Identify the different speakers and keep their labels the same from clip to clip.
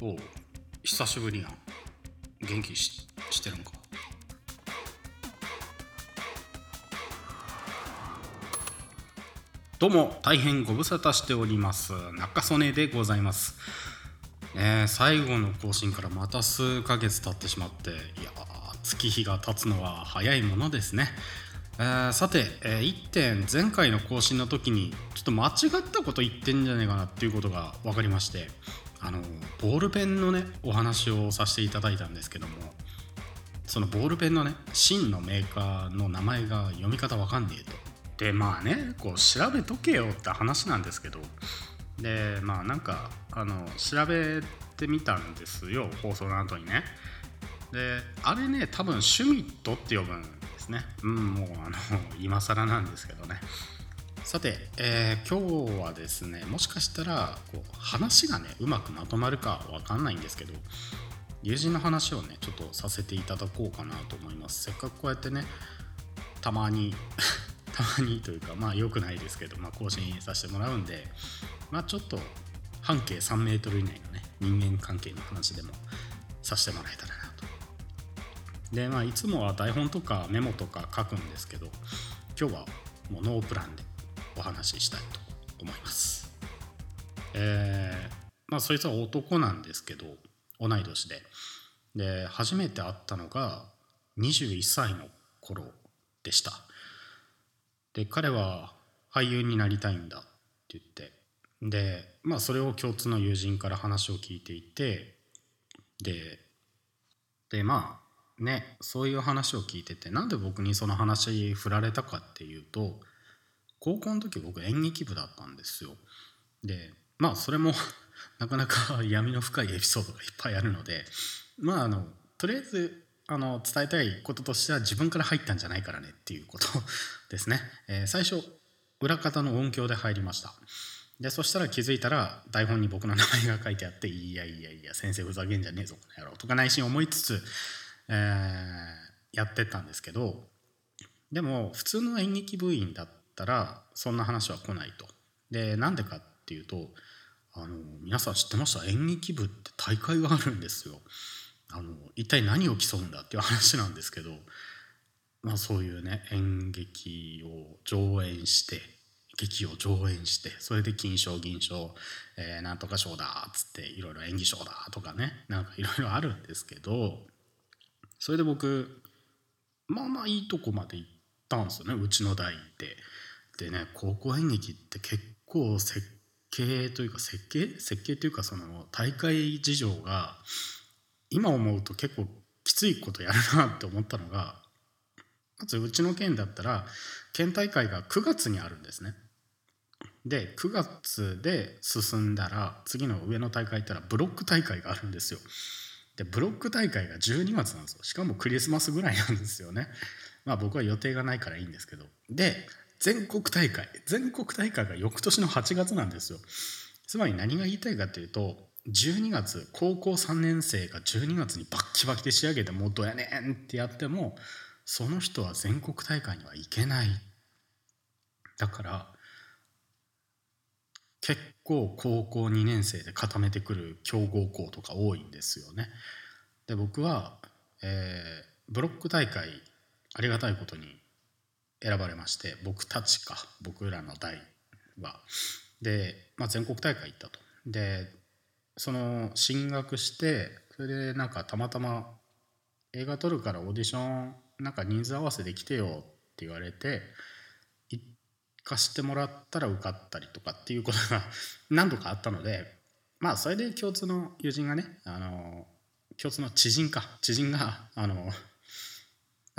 Speaker 1: お久しぶりやん元気ししてるんか。どうも大変ご無沙汰しております。中曽根でございます。ねえ最後の更新からまた数ヶ月経ってしまっていや月日が経つのは早いものですね。えーさて、え1点前回の更新の時にちょっと間違ったこと言ってんじゃねえかなっていうことが分かりまして。あのボールペンのねお話をさせていただいたんですけどもそのボールペンのね真のメーカーの名前が読み方わかんねえと。でまあねこう調べとけよって話なんですけどでまあなんかあの調べてみたんですよ放送の後にね。であれね多分シュミットって呼ぶんですねうんもうあの今更なんですけどねさて、えー今日はですねもしかしたらこう話がねうまくまとまるかわかんないんですけど友人の話をねちょっとさせていただこうかなと思います。せっかくこうやってねたまに たまにというかまあ良くないですけど、まあ、更新させてもらうんでまあちょっと半径3メートル以内のね人間関係の話でもさせてもらえたらなと。でまあいつもは台本とかメモとか書くんですけど今日はもうノープランでお話ししたいと思います。えーまあそいつは男なんですけど同い年で。で初めて会ったのが21歳の頃でした。で彼は俳優になりたいんだって言って。でまあそれを共通の友人から話を聞いていて。ででまあねそういう話を聞いててなんで僕にその話振られたかっていうと高校の時僕演劇部だったんですよ。でまあそれも なかなか 闇の深いエピソードがいっぱいあるのでまああのとりあえずあの伝えたいこととしては自分から入ったんじゃないからねっていうこと ですね、えー最初裏方の音響で入りました。でそしたら気づいたら台本に僕の名前が書いてあっていやいやいや先生ふざけんじゃねえぞこの野郎とか内心思いつつ、えーやってったんですけどでも普通の演劇部員だったらそんな話は来ないと。でなんでかっていうとあの皆さん知ってました？演劇部って大会があるんですよ。あの一体何を競うんだっていう話なんですけどまあそういうね演劇を上演して劇を上演してそれで金賞銀賞、えーなんとか賞だっつっていろいろ演技賞だとかねなんかいろいろあるんですけどそれで僕まあまあいいとこまで行ったんですよねうちの代で。でね高校演劇って結構設計というか設計？設計というかその大会事情が今思うと結構きついことやるなって思ったのがまずうちの県だったら県大会が9月にあるんですね。で9月で進んだら次の上の大会行ったらブロック大会があるんですよ。でブロック大会が12月なんですよしかもクリスマスぐらいなんですよねまあ僕は予定がないからいいんですけどで全国大会全国大会が翌年の8月なんですよつまり何が言いたいかっていうと12月高校3年生が12月にバッキバキで仕上げてもうどやねんってやってもその人は全国大会には行けないだから結構高校2年生で固めてくる強豪校とか多いんですよね。で僕は、えーブロック大会ありがたいことに選ばれまして僕たちか僕らの代は。で、まあ、全国大会行ったと。でその進学してそれでなんかたまたま映画撮るからオーディションなんか人数合わせで来てよって言われて行かしてもらったら受かったりとかっていうことが 何度かあったのでまあそれで共通の友人がねあの共通の知人か知人があの、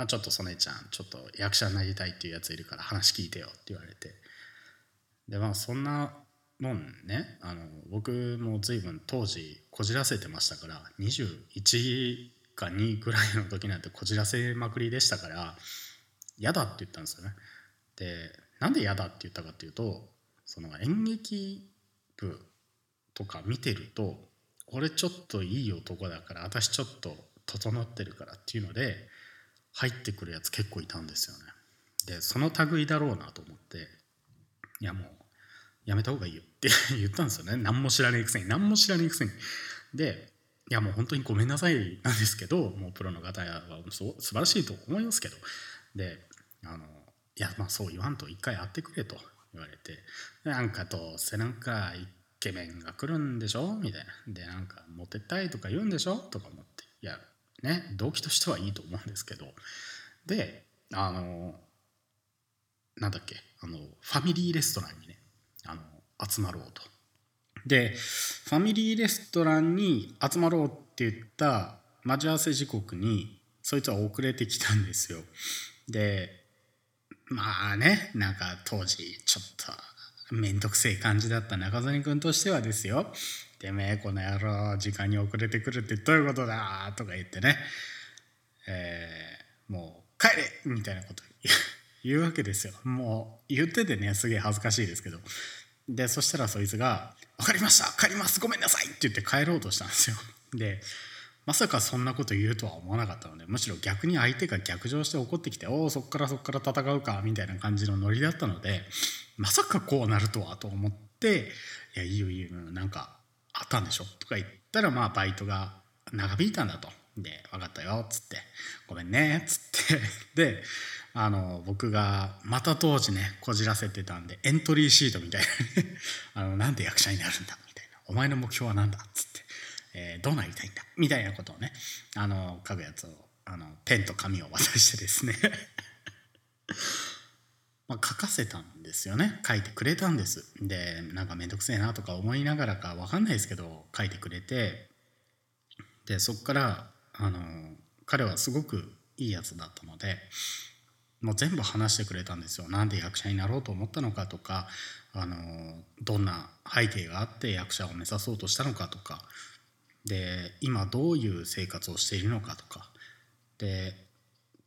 Speaker 1: まあ、ちょっと曽根ちゃんちょっと役者になりたいっていうやついるから話聞いてよって言われてでまあそんなもんねあの僕も随分当時こじらせてましたから21か2ぐらいの時なんてこじらせまくりでしたから嫌だって言ったんですよね。でなんで嫌だって言ったかっていうとその演劇部とか見てると俺ちょっといい男だから私ちょっと整ってるからっていうので入ってくるやつ結構いたんですよね。でその類だろうなと思っていやもうやめた方がいいよって 言ったんですよね。何も知らねえくせに。何も知らねえくせに。でいやもう本当にごめんなさいなんですけどもうプロの方は素晴らしいと思いますけど。であのいやまあそう言わんと一回会ってくれと言われて。なんかどうせなんかイケメンが来るんでしょみたいな。でなんかモテたいとか言うんでしょとか思って。いやね動機としてはいいと思うんですけど。であのなんだっけあのファミリーレストランにねあの集まろうと。でファミリーレストランに集まろうって言った待ち合わせ時刻にそいつは遅れてきたんですよ。でまあねなんか当時ちょっと面倒くせえ感じだった中谷君としてはですよ「てめえこの野郎時間に遅れてくるってどういうことだ」とか言ってね、えー、もう「帰れ!」みたいなこと 言うわけですよ。もう言っててねすげえ恥ずかしいですけど。でそしたらそいつが「分かりました帰りますごめんなさい」って言って帰ろうとしたんですよ。でまさかそんなこと言うとは思わなかったのでむしろ逆に相手が逆上して怒ってきて「おおそっからそっから戦うか」みたいな感じのノリだったのでまさかこうなるとはと思って「いやいいよいいよなんかあったんでしょ」とか言ったらまあバイトが長引いたんだと。で「分かったよ」っつって「ごめんね」っつって。であの僕がまた当時ねこじらせてたんでエントリーシートみたいな。ね あのなんで役者になるんだ？みたいな。お前の目標は何だ？っつって、えー、どうなりたいんだ？みたいなことをねあの書くやつをあのペンと紙を渡してですね。まあ、書かせたんですよね。書いてくれたんです。でなんか面倒くせえなとか思いながらか分かんないですけど書いてくれて。でそっからあの彼はすごくいいやつだったのでもう全部話してくれたんですよ。なんで役者になろうと思ったのかとかあのどんな背景があって役者を目指そうとしたのかとか。で今どういう生活をしているのかとか。で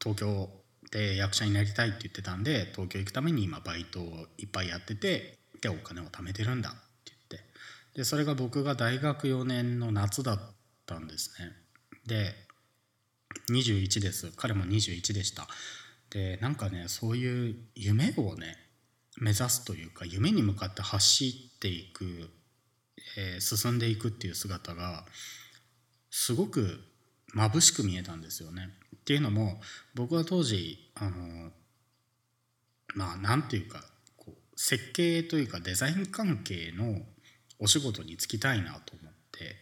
Speaker 1: 東京で役者になりたいって言ってたんで東京行くために今バイトをいっぱいやっててでお金を貯めてるんだって言って。でそれが僕が大学4年の夏だったんですね。で21です。彼も21でした。でなんかねそういう夢をね目指すというか夢に向かって走っていく、えー、進んでいくっていう姿がすごく眩しく見えたんですよね。っていうのも僕は当時あのまあ何て言うかこう設計というかデザイン関係のお仕事に就きたいなと思って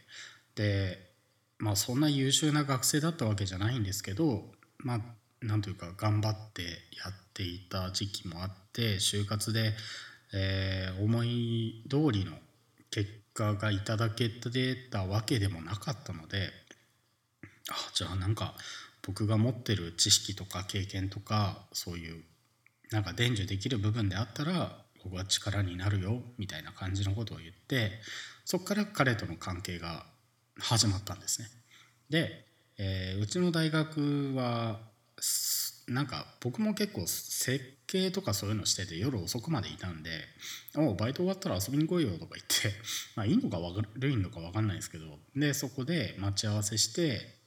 Speaker 1: でまあそんな優秀な学生だったわけじゃないんですけどまあなんというか頑張ってやっていた時期もあって就活で、えー、思い通りの結果がいただけてたわけでもなかったのであじゃあなんか僕が持ってる知識とか経験とかそういうなんか伝授できる部分であったら僕は力になるよみたいな感じのことを言ってそこから彼との関係が始まったんですね。で、えー、うちの大学はなんか僕も結構設計とかそういうのしてて夜遅くまでいたんで「おバイト終わったら遊びに来いよ」とか言ってまあいいのか悪いのか分かんないですけどでそこで待ち合わせして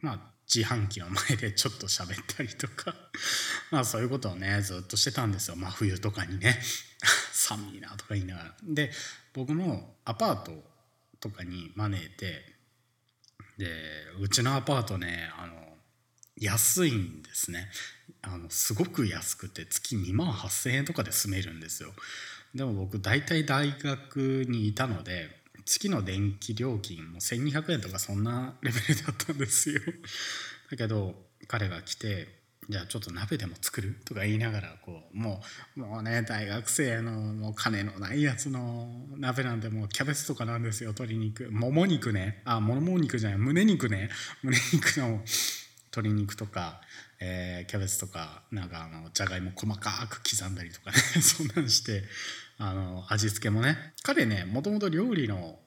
Speaker 1: まあ自販機の前でちょっと喋ったりとか。まあそういうことをねずっとしてたんですよ。真冬とかにね。寒いなとか言いながら。で僕もアパートとかに招いてでうちのアパートねあの安いんですね。あのすごく安くて月2万8,000円とかで住めるんですよ。でも僕大体大学にいたので月の電気料金も1200円とかそんなレベルだったんですよ。だけど彼が来てじゃあちょっと鍋でも作る？とか言いながらこうもうもうね大学生のもう金のないやつの鍋なんでもうキャベツとかなんですよ鶏肉。もも肉ね。あもも肉じゃない胸肉ね。胸肉の鶏肉とか、えー、キャベツとかなんかあのじゃがいも細かく刻んだりとかね。そんなんして。あの味付けもね。彼ねもともと料理の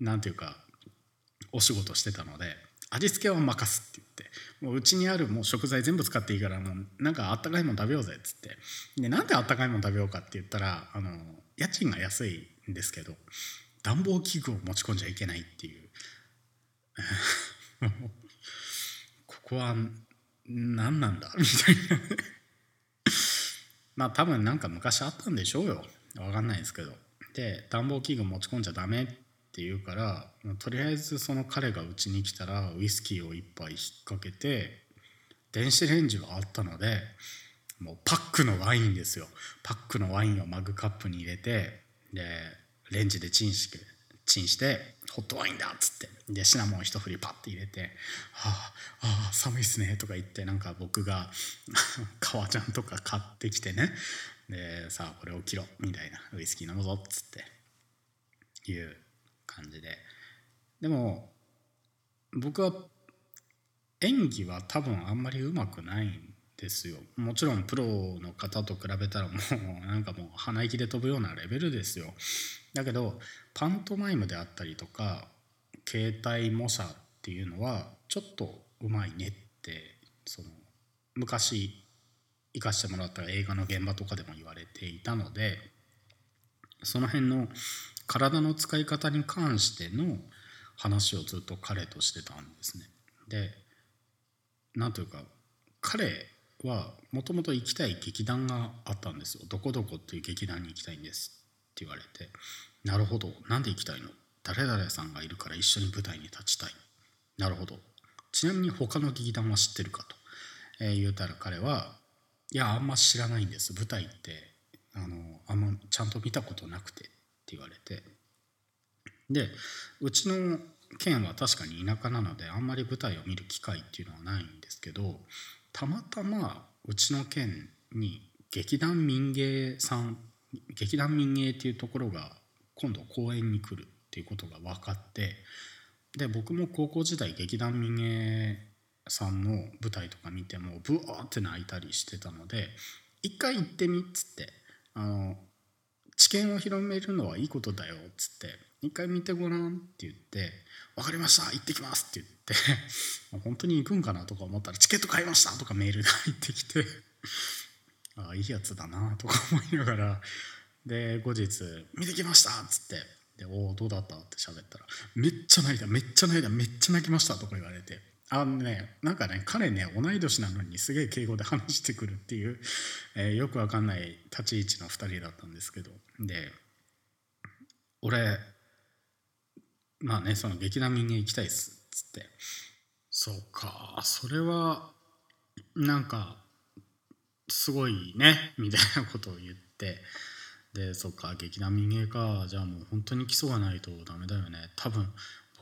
Speaker 1: なんていうかお仕事してたので味付けは任すって言って。もううちにあるもう食材全部使っていいからもうなんかあったかいもん食べようぜっつって。でなんであったかいもん食べようかって言ったらあの家賃が安いんですけど暖房器具を持ち込んじゃいけないっていう。こは何なんだ？みたいなまあ多分なんか昔あったんでしょうよ。分かんないですけど。で暖房器具持ち込んじゃダメって言うからとりあえずその彼がうちに来たらウイスキーを1杯引っ掛けて電子レンジはあったのでもうパックのワインですよ。パックのワインをマグカップに入れてでレンジでチンしてチンしてホットワインだっつって。でシナモン一振りパッて入れて「はあああ寒いっすね」とか言ってなんか僕が 革ジャンとか買ってきてねでさあこれを切ろみたいなウイスキー飲むぞっつっていう感じで。でも僕は演技は多分あんまりうまくないんですよ。もちろんプロの方と比べたらもう なんかもう鼻息で飛ぶようなレベルですよ。だけどパントマイムであったりとか携帯模写っていうのはちょっとうまいねってその昔行かしてもらった映画の現場とかでも言われていたのでその辺の体の使い方に関しての話をずっと彼としてたんですね。でなんというか彼はもともと行きたい劇団があったんですよ。どこどこっていう劇団に行きたいんですって言われてなるほどなんで行きたいの？誰々さんがいるから一緒に舞台に立ちたいなるほどちなみに他の劇団は知ってるかと、えー、言うたら彼はいやあんま知らないんです。舞台って。あのあんまちゃんと見たことなくて。って言われて。でうちの県は確かに田舎なのであんまり舞台を見る機会っていうのはないんですけどたまたまうちの県に劇団民芸さん劇団民芸っていうところが今度公演に来るっていうことが分かって。で僕も高校時代劇団民芸さんの舞台とか見てもブワーって泣いたりしてたので一回行ってみっつってあの知見を広めるのはいいことだよっつって一回見てごらんって言って分かりました行ってきますって言って 本当に行くんかなとか思ったらチケット買いましたとかメールが 入ってきてああいいやつだなとか思いながらで後日「見てきました」っつって「でおおどうだった?」って喋ったら「めっちゃ泣いためっちゃ泣いためっちゃ泣きました」とか言われてあのねなんかね彼ね同い年なのにすげえ敬語で話してくるっていう、えー、よくわかんない立ち位置の2人だったんですけど。で俺まあねその劇団民芸行きたいっすっつって。そうかそれはなんかすごいねみたいなことを言って。でそっか劇団民芸かじゃあもう本当に基礎がないとダメだよね。多分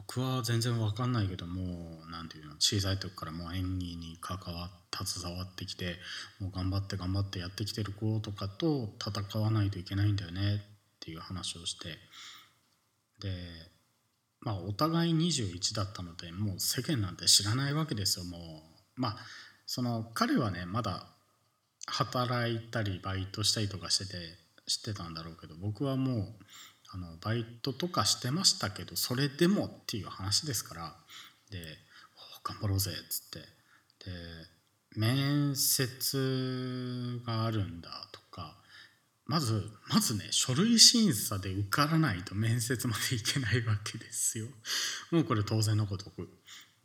Speaker 1: 僕は全然分かんないけども何ていうの小さい時からもう演技に関わ携わってきてもう頑張って頑張ってやってきてる子とかと戦わないといけないんだよねっていう話をして。でまあお互い21だったのでもう世間なんて知らないわけですよもう。まあその彼はねまだ働いたりバイトしたりとかしてて知ってたんだろうけど僕はもうあのバイトとかしてましたけどそれでもっていう話ですからで「頑張ろうぜ」っつって。で面接があるんだとかまずまずね書類審査で受からないと面接まで行けないわけですよ。もうこれ当然のことく。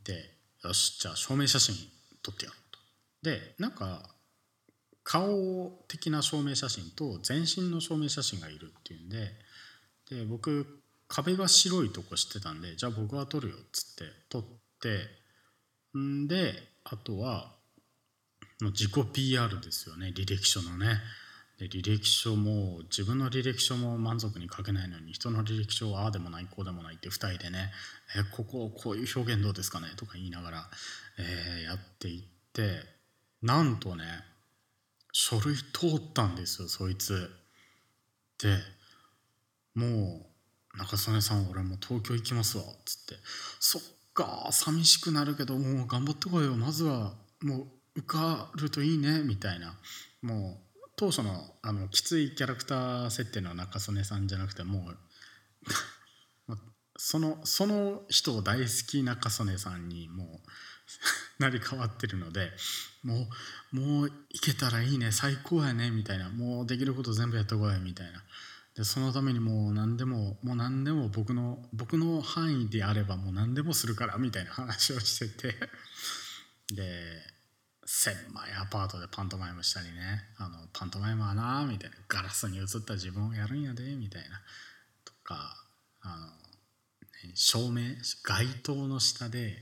Speaker 1: でよしじゃあ証明写真撮ってやろうと。でなんか顔的な証明写真と全身の証明写真がいるっていうんでで僕壁が白いとこ知ってたんでじゃあ僕は撮るよっつって撮ってんであとは自己 PR ですよね履歴書のねで履歴書も自分の履歴書も満足に書けないのに人の履歴書はああでもないこうでもないって2人でね「えこここういう表現どうですかね?」とか言いながら、えー、やっていってなんとね書類通ったんですよそいつでもう中曽根さん俺もう東京行きますわっつって。そっか寂しくなるけどもう頑張ってこいよ。まずはもう受かるといいねみたいな。もう当初のあのきついキャラクター設定の中曽根さんじゃなくてもう そのその人を大好き中曽根さんにもう 成り変わってるのでもうもういけたらいいね最高やねみたいな。もうできること全部やってこいみたいな。でそのためにもう何でももう何でも僕の僕の範囲であればもう何でもするからみたいな話をしてて。で狭いアパートでパントマイムしたりね。あのパントマイムはなみたいな。ガラスに映った自分をやるんやでみたいな。とかあの照明街灯の下で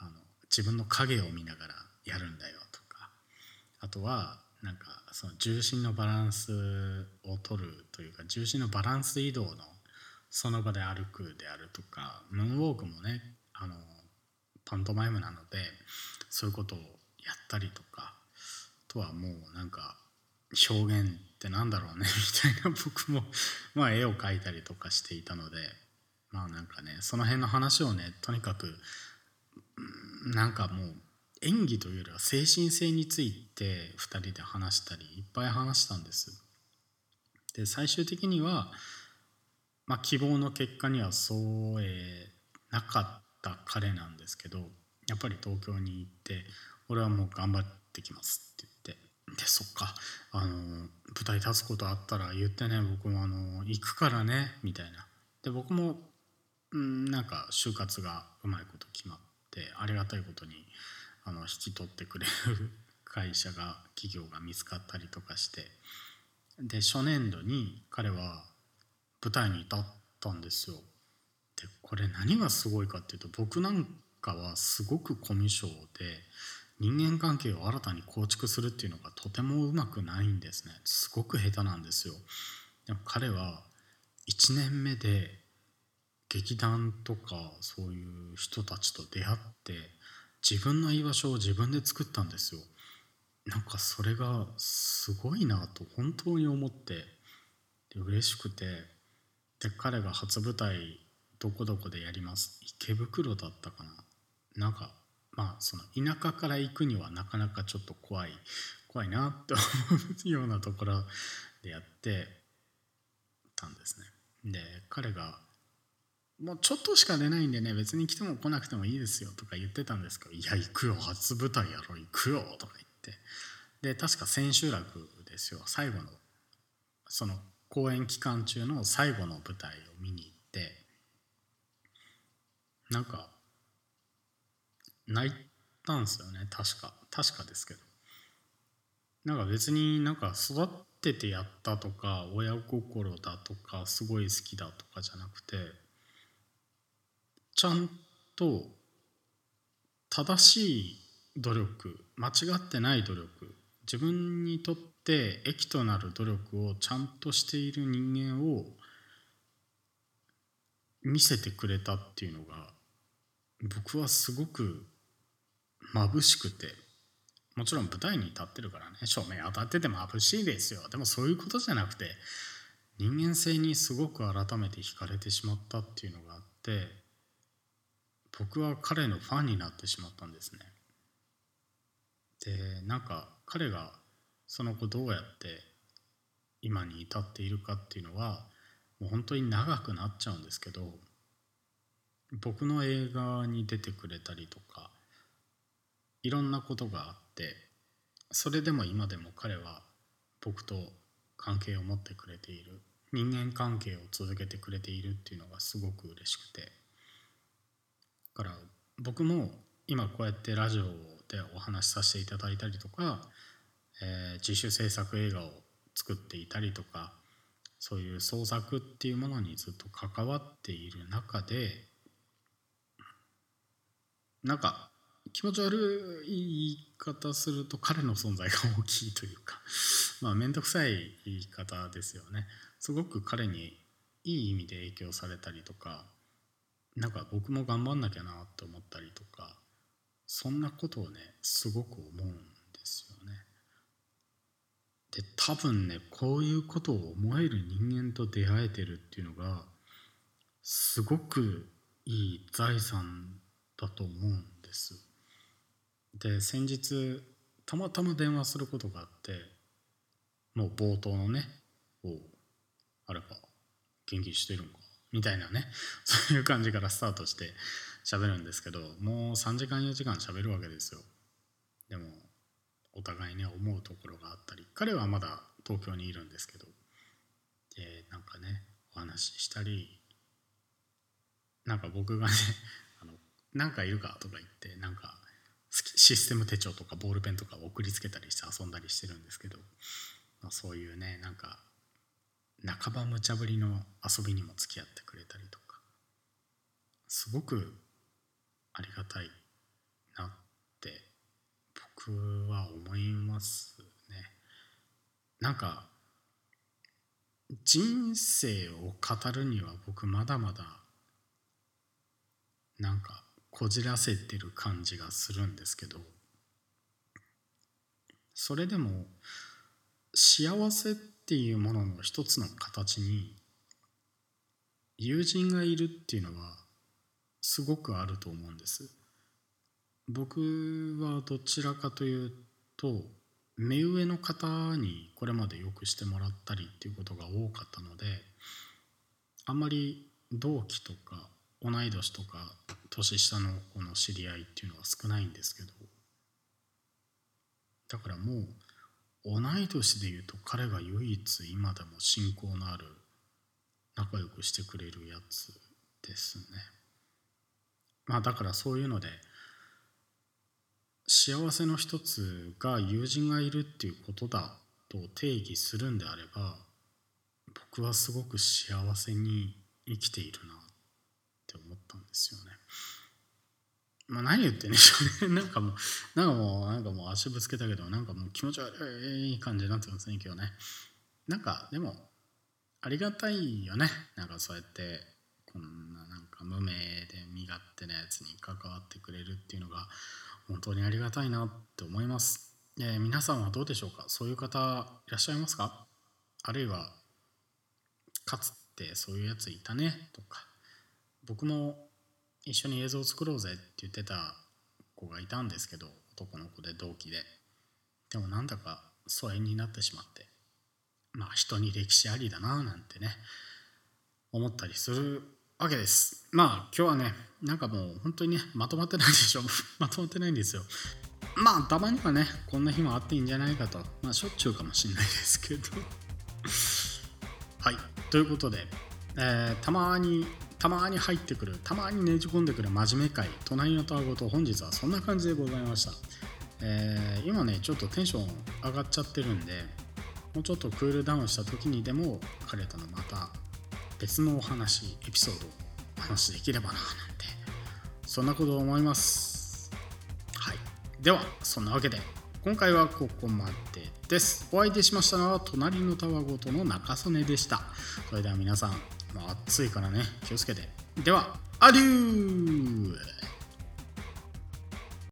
Speaker 1: あの自分の影を見ながらやるんだよ。とか。あとはなんかその重心のバランスを取るというか重心のバランス移動のその場で歩くであるとかムーンウォークもねあのパントマイムなのでそういうことをやったりとかとはもうなんか表現ってなんだろうね みたいな僕もまあ絵を描いたりとかしていたのでまあなんかねその辺の話をねとにかくなんかもう演技というよりは精神性について2人で話したりいっぱい話したんです。で最終的には、まあ、希望の結果にはそうえなかった彼なんですけどやっぱり東京に行って俺はもう頑張ってきますって言ってでそっかあの舞台立つことあったら言ってね僕もあの行くからねみたいなで僕もんなんか就活がうまいこと決まってありがたいことにあの引き取ってくれる会社が企業が見つかったりとかしてで初年度に彼は舞台に立ったんですよ。でこれ何がすごいかっていうと僕なんかはすごくコミュ障で人間関係を新たに構築するっていうのがとてもうまくないんですねすごく下手なんですよ。でも彼は1年目で劇団とかそういう人たちと出会って自分の居場所を自分で作ったんですよ。なんかそれがすごいなと本当に思ってで嬉しくて。で彼が初舞台どこどこでやります。池袋だったかな。なんかまあその田舎から行くにはなかなかちょっと怖い。怖いなって思うようなところでやってたんですね。で彼がもうちょっとしか出ないんでね別に来ても来なくてもいいですよとか言ってたんですけど「いや行くよ初舞台やろ行くよ」とか言って。で確か千秋楽ですよ最後のその公演期間中の最後の舞台を見に行って。なんか泣いたんですよね確か確かですけど。なんか別になんか育っててやったとか親心だとかすごい好きだとかじゃなくてちゃんと正しい努力間違ってない努力自分にとって益となる努力をちゃんとしている人間を見せてくれたっていうのが僕はすごく眩しくてもちろん舞台に立ってるからね照明当たってて眩しいですよ。でもそういうことじゃなくて人間性にすごく改めて惹かれてしまったっていうのがあって僕は彼のファンになってしまったんですね。でなんか彼がその後どうやって今に至っているかっていうのはもう本当に長くなっちゃうんですけど僕の映画に出てくれたりとかいろんなことがあってそれでも今でも彼は僕と関係を持ってくれている人間関係を続けてくれているっていうのがすごく嬉しくて。から僕も今こうやってラジオでお話しさせていただいたりとか、えー、自主制作映画を作っていたりとかそういう創作っていうものにずっと関わっている中でなんか気持ち悪い言い方すると彼の存在が大きいというか まあ面倒くさい言い方ですよね。すごく彼にいい意味で影響されたりとかなんか僕も頑張んなきゃなって思ったりとかそんなことをねすごく思うんですよね。で多分ねこういうことを思える人間と出会えてるっていうのがすごくいい財産だと思うんです。で先日たまたま電話することがあってもう冒頭のね「おあれか元気してるんかみたいなね。そういう感じからスタートして喋るんですけどもう3時間4時間喋るわけですよ。でもお互いね思うところがあったり。彼はまだ東京にいるんですけど。でなんかねお話ししたり。なんか僕がね あの「なんかいるか?」とか言ってなんかシステム手帳とかボールペンとか送りつけたりして遊んだりしてるんですけど、まあ、そういうねなんか半ば無茶ぶりの遊びにも付き合ってくれたりとか。すごくありがたいなって僕は思いますね。なんか人生を語るには僕まだまだなんかこじらせてる感じがするんですけどそれでも幸せってていうものの一つの形に友人がいるっていうのはすごくあると思うんです。僕はどちらかというと目上の方にこれまでよくしてもらったりっていうことが多かったのであんまり同期とか同い年とか年下の子の知り合いっていうのは少ないんですけどだからもう同い年でいうと彼が唯一今でも親交のある仲良くしてくれるやつですねまあだからそういうので幸せの一つが友人がいるっていうことだと定義するんであれば僕はすごく幸せに生きているなって思ったんですよね。まあ何言ってんでしょうね。なんかもう、なんかもう、なんかもう足ぶつけたけど、なんかもう気持ち悪い感じになってますね、今日ね。なんかでも、ありがたいよね。なんかそうやって、こんななんか無名で身勝手なやつに関わってくれるっていうのが、本当にありがたいなって思います。えー、皆さんはどうでしょうか？そういう方いらっしゃいますか？あるいはかつてそういうやついたねとか僕も一緒に映像を作ろうぜって言ってた子がいたんですけど男の子で同期ででもなんだか疎遠になってしまってまあ人に歴史ありだななんてね思ったりするわけです。まあ今日はね、なんかもう本当にね、まとまってないでしょ。まとまってないんですよ。まあたまにはね、こんな日もあっていいんじゃないかと。まあしょっちゅうかもしんないですけど。はい。ということで、えー、たまに、たまに入ってくる、たまにねじ込んでくる真面目会、隣のたわごと本日はそんな感じでございました。えー、今ね、ちょっとテンション上がっちゃってるんで、もうちょっとクールダウンした時にでも彼とのまた別のお話エピソードお話できればななんてそんなことを思います。はい。ではそんなわけで今回はここまでです。お相手しましたのは隣のたわごとの中曽根でした。それでは皆さん、まあ、暑いからね気をつけて。ではアデュー